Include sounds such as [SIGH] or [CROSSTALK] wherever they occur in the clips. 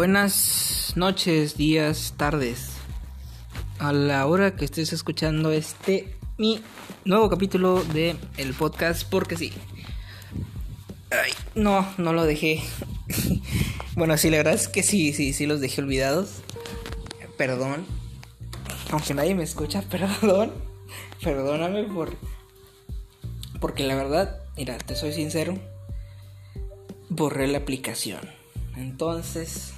Buenas noches, días, tardes. A la hora que estés escuchando este mi nuevo capítulo de el podcast porque sí. Ay, no, no lo dejé. [LAUGHS] bueno, sí, la verdad es que sí, sí, sí los dejé olvidados. Perdón. Aunque nadie me escucha, [LAUGHS] perdón. Perdóname por porque la verdad, mira, te soy sincero, borré la aplicación. Entonces,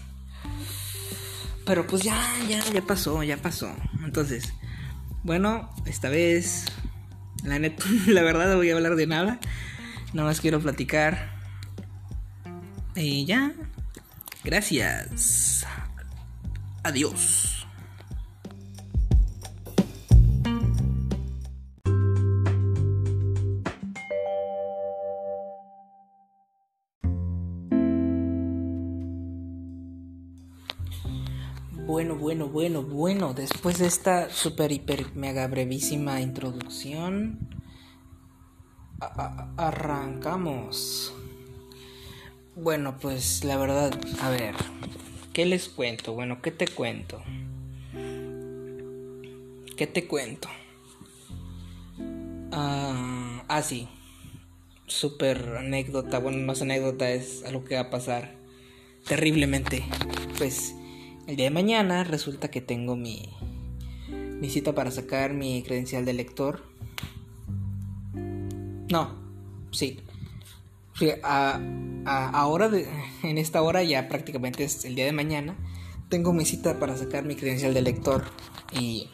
pero pues ya, ya, ya pasó, ya pasó. Entonces, bueno, esta vez, [LAUGHS] la verdad no voy a hablar de nada. Nada más quiero platicar. Y ya. Gracias. Adiós. Bueno, bueno, bueno, bueno. Después de esta super, hiper, mega brevísima introducción, arrancamos. Bueno, pues la verdad, a ver, ¿qué les cuento? Bueno, ¿qué te cuento? ¿Qué te cuento? ah, ah sí. Super anécdota. Bueno, no es anécdota, es algo que va a pasar terriblemente. Pues el día de mañana resulta que tengo mi, cita para sacar mi credencial de lector. No, sí. ahora, en esta hora ya prácticamente es el día de mañana, tengo mi cita para sacar mi credencial de lector. Y...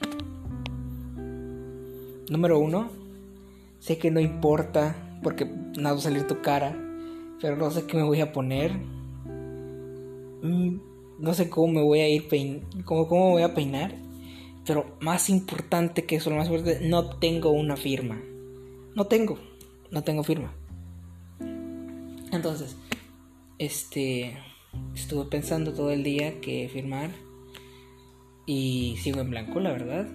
Número uno, sé que no importa porque nada va a salir tu cara, pero no sé qué me voy a poner. Mm, no sé cómo me voy a ir pein cómo, cómo voy a peinar, pero más importante que eso, lo más importante, no tengo una firma. No tengo, no tengo firma. Entonces, este estuve pensando todo el día que firmar y sigo en blanco, la verdad.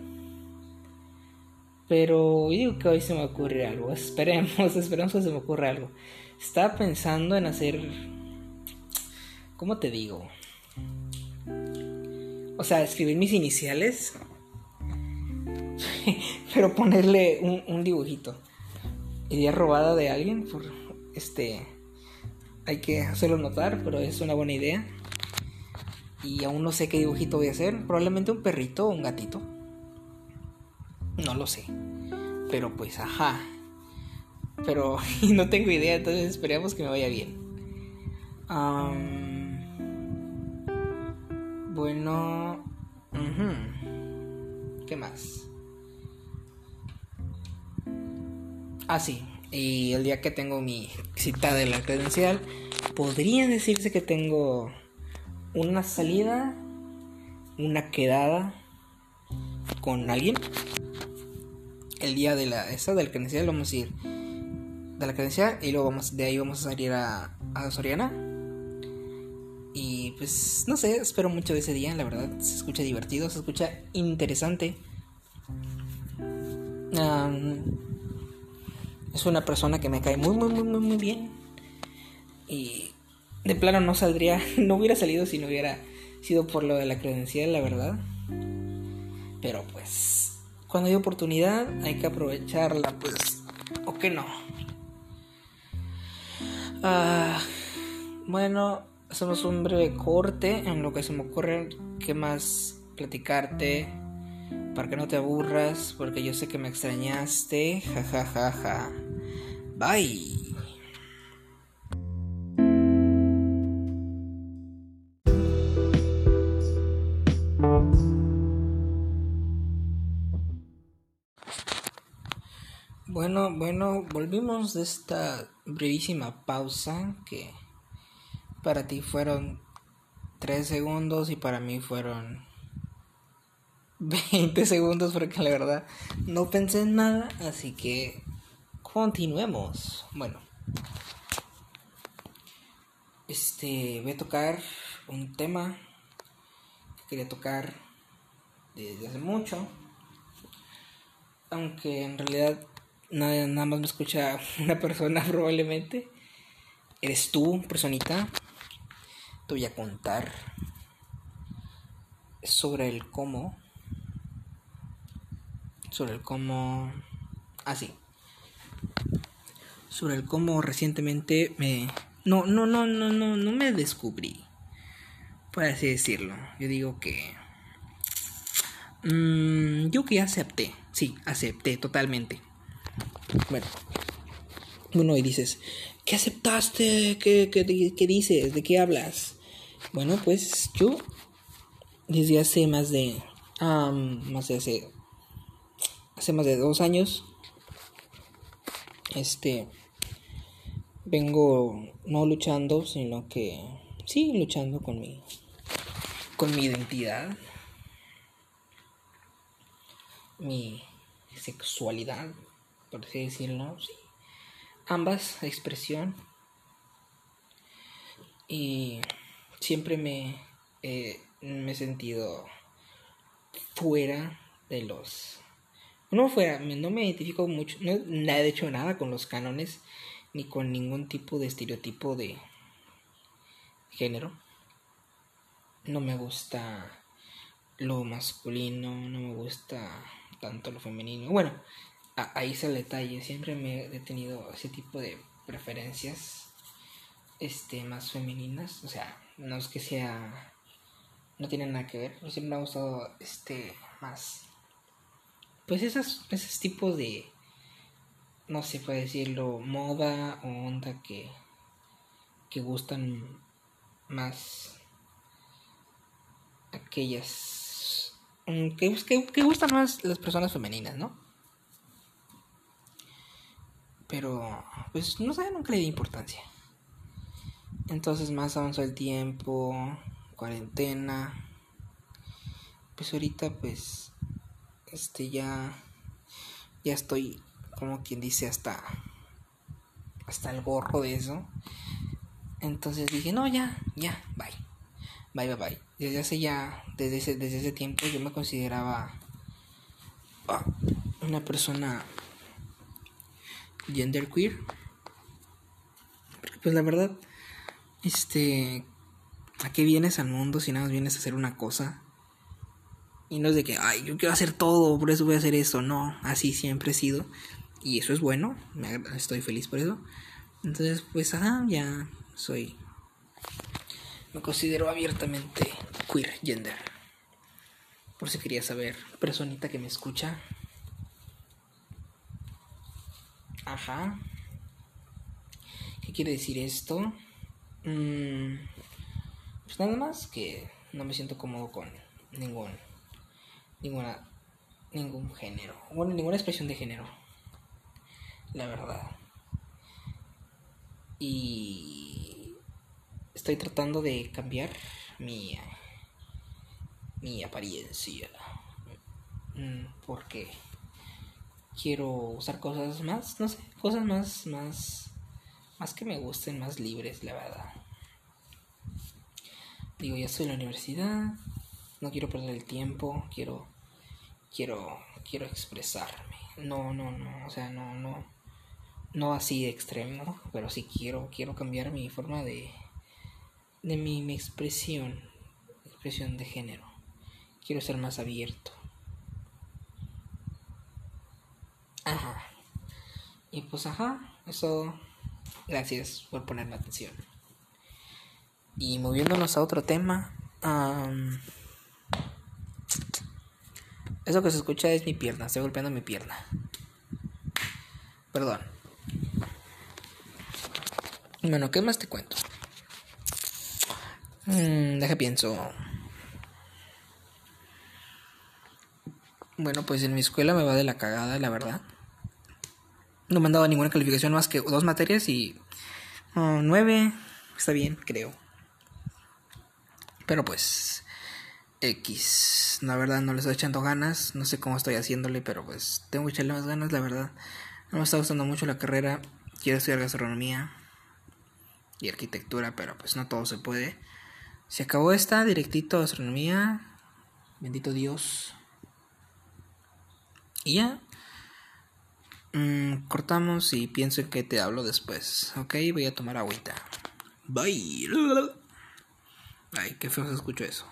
Pero digo que hoy se me ocurre algo. [LAUGHS] Esperemos, esperemos que se me ocurra algo. Estaba pensando en hacer. ¿Cómo te digo? O sea, escribir mis iniciales. [LAUGHS] pero ponerle un, dibujito. Idea robada de alguien. Por, este. Hay que hacerlo notar, pero es una buena idea. Y aún no sé qué dibujito voy a hacer. Probablemente un perrito o un gatito. No lo sé. Pero pues, ajá. Pero [LAUGHS] no tengo idea, entonces esperemos que me vaya bien. Bueno. ¿Qué más? Ah, sí. Y el día que tengo mi cita de la credencial, podría decirse que tengo una salida, una quedada con alguien. El día de la esa de la credencial vamos a ir de la credencial y luego vamos de ahí vamos a salir a, a Soriana pues no sé, espero mucho de ese día, la verdad. Se escucha divertido, se escucha interesante. es una persona que me cae muy, muy, muy, muy, muy bien. Y de plano no saldría, [LAUGHS] no hubiera salido si no hubiera sido por lo de la credencial, la verdad. Pero pues, cuando hay oportunidad hay que aprovecharla, pues, o que no. Ah, bueno, hacemos un breve corte en lo que se me ocurre qué más platicarte para que no te aburras porque yo sé que me extrañaste jajajaja ja, ja, ja. bye Bueno, bueno, volvimos de esta brevísima pausa que para ti fueron 3 segundos y para mí fueron [LAUGHS] 20 segundos porque la verdad no pensé en nada, así que continuemos. Bueno, este voy a tocar un tema que quería tocar desde hace mucho, aunque en realidad nada, nada más me escucha [LAUGHS] una persona [LAUGHS] probablemente. Eres tú, personita, te voy a contar sobre el cómo. Sobre el cómo. Así. Ah, sobre el cómo recientemente me. No, no, no, no, no, no me descubrí. Por así decirlo. Yo digo que. Mmm, yo que acepté. Sí, acepté totalmente. Bueno. Bueno, y dices, ¿qué aceptaste? ¿Qué, qué, qué dices? ¿De qué hablas? Bueno, pues yo desde hace más de más de hace hace más de dos años este vengo no luchando sino que sí luchando con mi con mi identidad mi sexualidad por así decirlo sí. Ambas expresión y siempre me eh, me he sentido fuera de los... No fuera, no me identifico mucho, no he hecho nada con los cánones, ni con ningún tipo de estereotipo de género. No me gusta lo masculino, no me gusta tanto lo femenino. Bueno, ahí está el detalle, siempre me he tenido ese tipo de preferencias este más femeninas, o sea, no es que sea no tiene nada que ver. Siempre me ha gustado este más. Pues esos, esos tipos de. No sé, puede decirlo, moda o onda que. que gustan más. aquellas. Mm, que, que, que gustan más las personas femeninas, ¿no? Pero, pues no sé, nunca le di importancia. Entonces más avanzó el tiempo cuarentena. Pues ahorita pues este ya ya estoy como quien dice hasta hasta el gorro de eso. Entonces dije, "No, ya, ya, bye. Bye, bye, bye." Desde hace ya desde ese desde ese tiempo yo me consideraba ah, una persona genderqueer. Pues la verdad este ¿A qué vienes al mundo si nada más vienes a hacer una cosa? Y no es de que, ay, yo quiero hacer todo, por eso voy a hacer eso. No, así siempre he sido. Y eso es bueno, me, estoy feliz por eso. Entonces, pues, ajá, ya soy. Me considero abiertamente queer gender. Por si quería saber, personita que me escucha. Ajá. ¿Qué quiere decir esto? Mmm pues nada más que no me siento cómodo con ningún ninguna ningún género bueno ninguna expresión de género la verdad y estoy tratando de cambiar mi mi apariencia mm, porque quiero usar cosas más no sé cosas más más más que me gusten más libres la verdad digo, ya estoy en la universidad, no quiero perder el tiempo, quiero, quiero, quiero expresarme. No, no, no, o sea, no, no, no así de extremo, pero sí quiero, quiero cambiar mi forma de, de mi, mi expresión, expresión de género. Quiero ser más abierto. Ajá. Y pues ajá, eso. Gracias por ponerme atención. Y moviéndonos a otro tema. eso que se escucha es mi pierna. Estoy golpeando mi pierna. Perdón. Bueno, ¿qué más te cuento? Mm, deja pienso. Bueno, pues en mi escuela me va de la cagada, la verdad. No me han dado ninguna calificación más que dos materias y... Oh, nueve. Está bien, creo. Pero pues X, la verdad no le estoy echando ganas, no sé cómo estoy haciéndole, pero pues tengo que echarle más ganas, la verdad. No me está gustando mucho la carrera, quiero estudiar gastronomía y arquitectura, pero pues no todo se puede. Se acabó esta, directito gastronomía, bendito Dios. Y ya. Mm, cortamos y pienso en que te hablo después. Ok, voy a tomar agüita. Bye. Ay, qué feo se escuchó eso.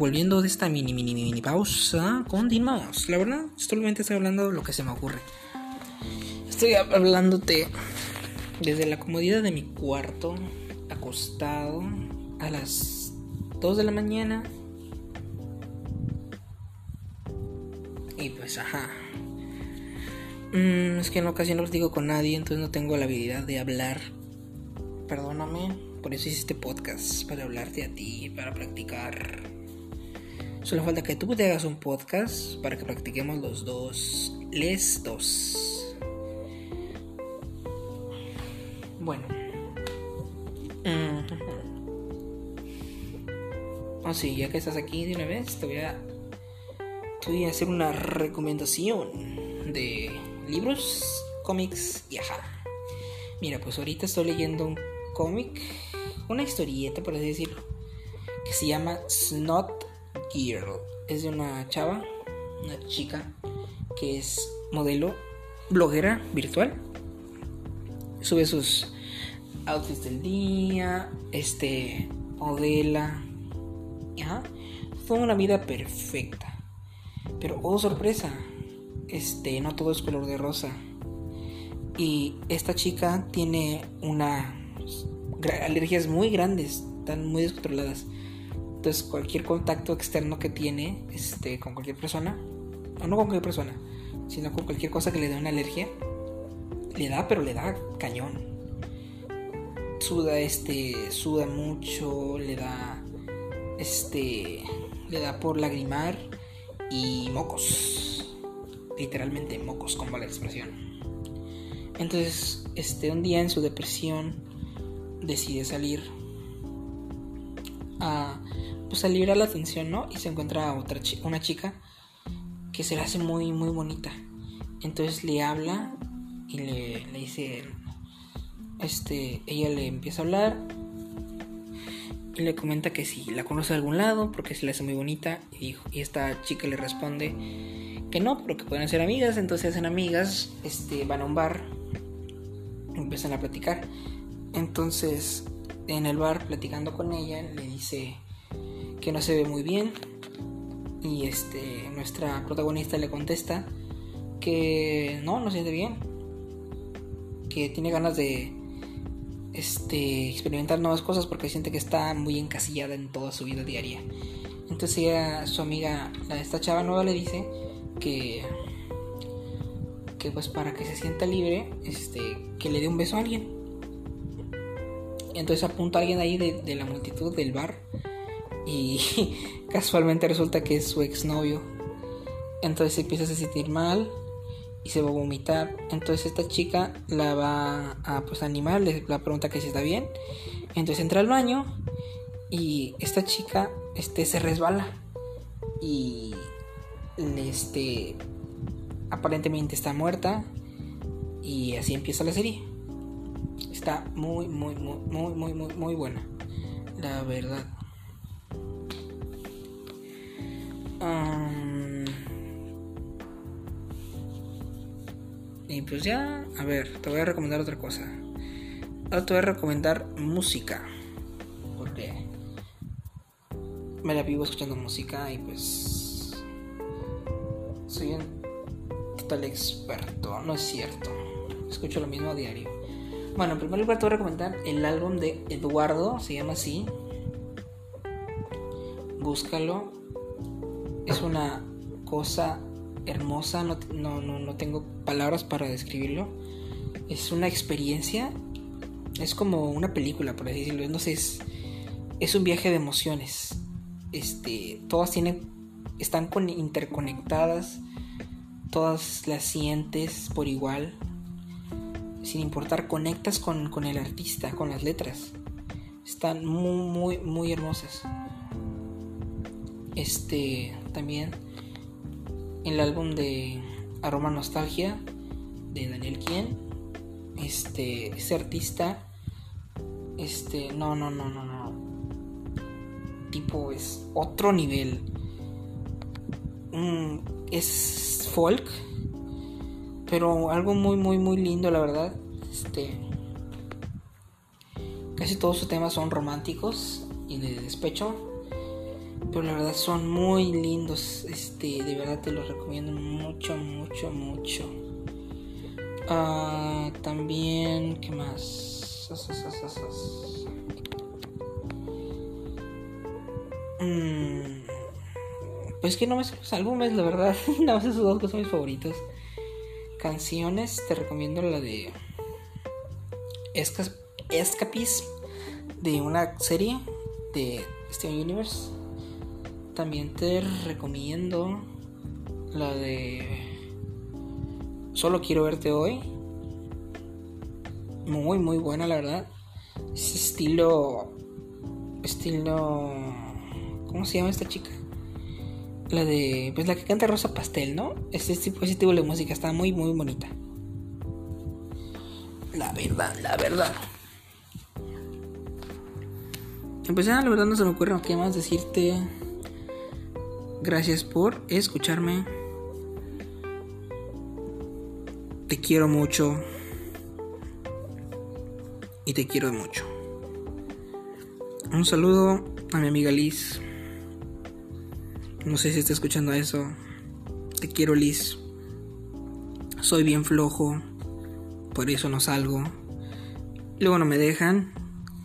Volviendo de esta mini, mini, mini pausa, continuamos. La verdad, solamente estoy hablando de lo que se me ocurre. Estoy hablándote desde la comodidad de mi cuarto, acostado, a las 2 de la mañana. Y pues, ajá. Mm, es que en ocasiones no los digo con nadie, entonces no tengo la habilidad de hablar. Perdóname, por eso hice este podcast, para hablarte a ti, para practicar. Solo falta que tú te hagas un podcast para que practiquemos los dos. Les dos. Bueno. Oh, sí, ya que estás aquí de una vez, te voy a. Te voy a hacer una recomendación de libros, cómics y ajá. Mira, pues ahorita estoy leyendo un cómic, una historieta, por así decirlo, que se llama Snot Girl. Es de una chava, una chica que es modelo, bloguera virtual. Sube sus outfits del día, este, modela. ¿ya? Fue una vida perfecta. Pero, oh sorpresa, este, no todo es color de rosa. Y esta chica tiene una alergias muy grandes, están muy descontroladas. Entonces cualquier contacto externo que tiene este, con cualquier persona, o no con cualquier persona, sino con cualquier cosa que le dé una alergia, le da, pero le da cañón. Suda, este, suda mucho, le da, este, le da por lagrimar y mocos. Literalmente mocos, como la expresión. Entonces, este, un día en su depresión decide salir a pues a liberar la atención, ¿no? Y se encuentra otra una chica que se le hace muy, muy bonita. Entonces le habla y le, le dice, este, ella le empieza a hablar y le comenta que si la conoce de algún lado porque se le hace muy bonita y, esta chica le responde que no, pero que pueden ser amigas, entonces hacen amigas, este, van a un bar, empiezan a platicar. Entonces, en el bar platicando con ella, le dice que no se ve muy bien y este nuestra protagonista le contesta que no, no siente bien, que tiene ganas de este experimentar nuevas cosas porque siente que está muy encasillada en toda su vida diaria. Entonces ella, su amiga, esta chava nueva le dice que que pues para que se sienta libre, este, que le dé un beso a alguien. Entonces apunta a alguien ahí de la multitud del bar y [LAUGHS] casualmente resulta que es su exnovio. Entonces empieza a sentir mal y se va a vomitar. Entonces esta chica la va a pues, animar, le la pregunta que si está bien. Entonces entra al baño y esta chica este, se resbala y este aparentemente está muerta y así empieza la serie. Está muy muy muy muy muy muy muy buena. La verdad. Y pues ya, a ver, te voy a recomendar otra cosa. Ahora te voy a recomendar música. Porque me la vivo escuchando música y pues soy un total experto. No es cierto. Escucho lo mismo a diario. Bueno, en primer lugar te voy a recomendar el álbum de Eduardo, se llama así. Búscalo es una cosa hermosa, no, no, tengo palabras para describirlo. Es una experiencia, es como una película, por así decirlo. No sé, es, es un viaje de emociones. Este, todas tienen, están con, interconectadas, todas las sientes por igual. Sin importar, conectas con, con el artista, con las letras. Están muy, muy, muy hermosas. Este también el álbum de Aroma Nostalgia de Daniel Quien. Este, ese artista, este, no, no, no, no, no. Tipo es otro nivel. Mm, es folk, pero algo muy, muy, muy lindo, la verdad. Este, casi todos sus temas son románticos y de despecho Pero la verdad son muy lindos. Este, de verdad te los recomiendo mucho, mucho, mucho. Ah, también, ¿qué más? Mm, pues que no me los álbumes, la verdad. [LAUGHS] Nada más esos dos que son mis favoritos. Canciones, te recomiendo la de Escapism de una serie de Steven Universe. También te recomiendo la de Solo quiero verte hoy. Muy, muy buena, la verdad. Es estilo. Estilo. ¿Cómo se llama esta chica? La de. Pues la que canta Rosa Pastel, ¿no? Ese tipo, ese tipo de música está muy, muy bonita. La verdad, la verdad. Pues ya, la verdad no se me ocurre qué más decirte. Gracias por escucharme. Te quiero mucho. Y te quiero mucho. Un saludo a mi amiga Liz. No sé si está escuchando eso. Te quiero Liz. Soy bien flojo. Por eso no salgo. Luego no me dejan.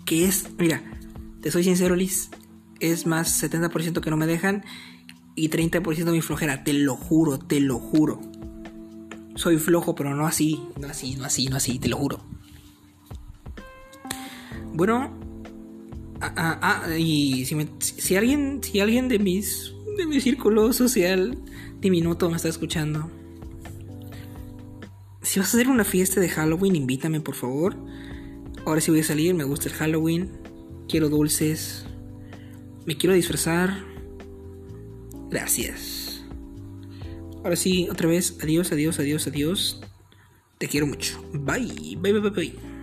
Que es, mira, te soy sincero Liz. Es más 70% que no me dejan y 30% mi flojera. Te lo juro, te lo juro. Soy flojo, pero no así, no así, no así, no así, te lo juro. Bueno, ah, ah, ah y si, si, alguien, si alguien de mis, de mi círculo social diminuto me está escuchando, si vas a hacer una fiesta de Halloween, invítame por favor. Ahora sí voy a salir, me gusta el Halloween, quiero dulces, me quiero disfrazar. Gracias. Ahora sí, otra vez, adiós, adiós, adiós, adiós. Te quiero mucho. Bye, bye, bye, bye. bye.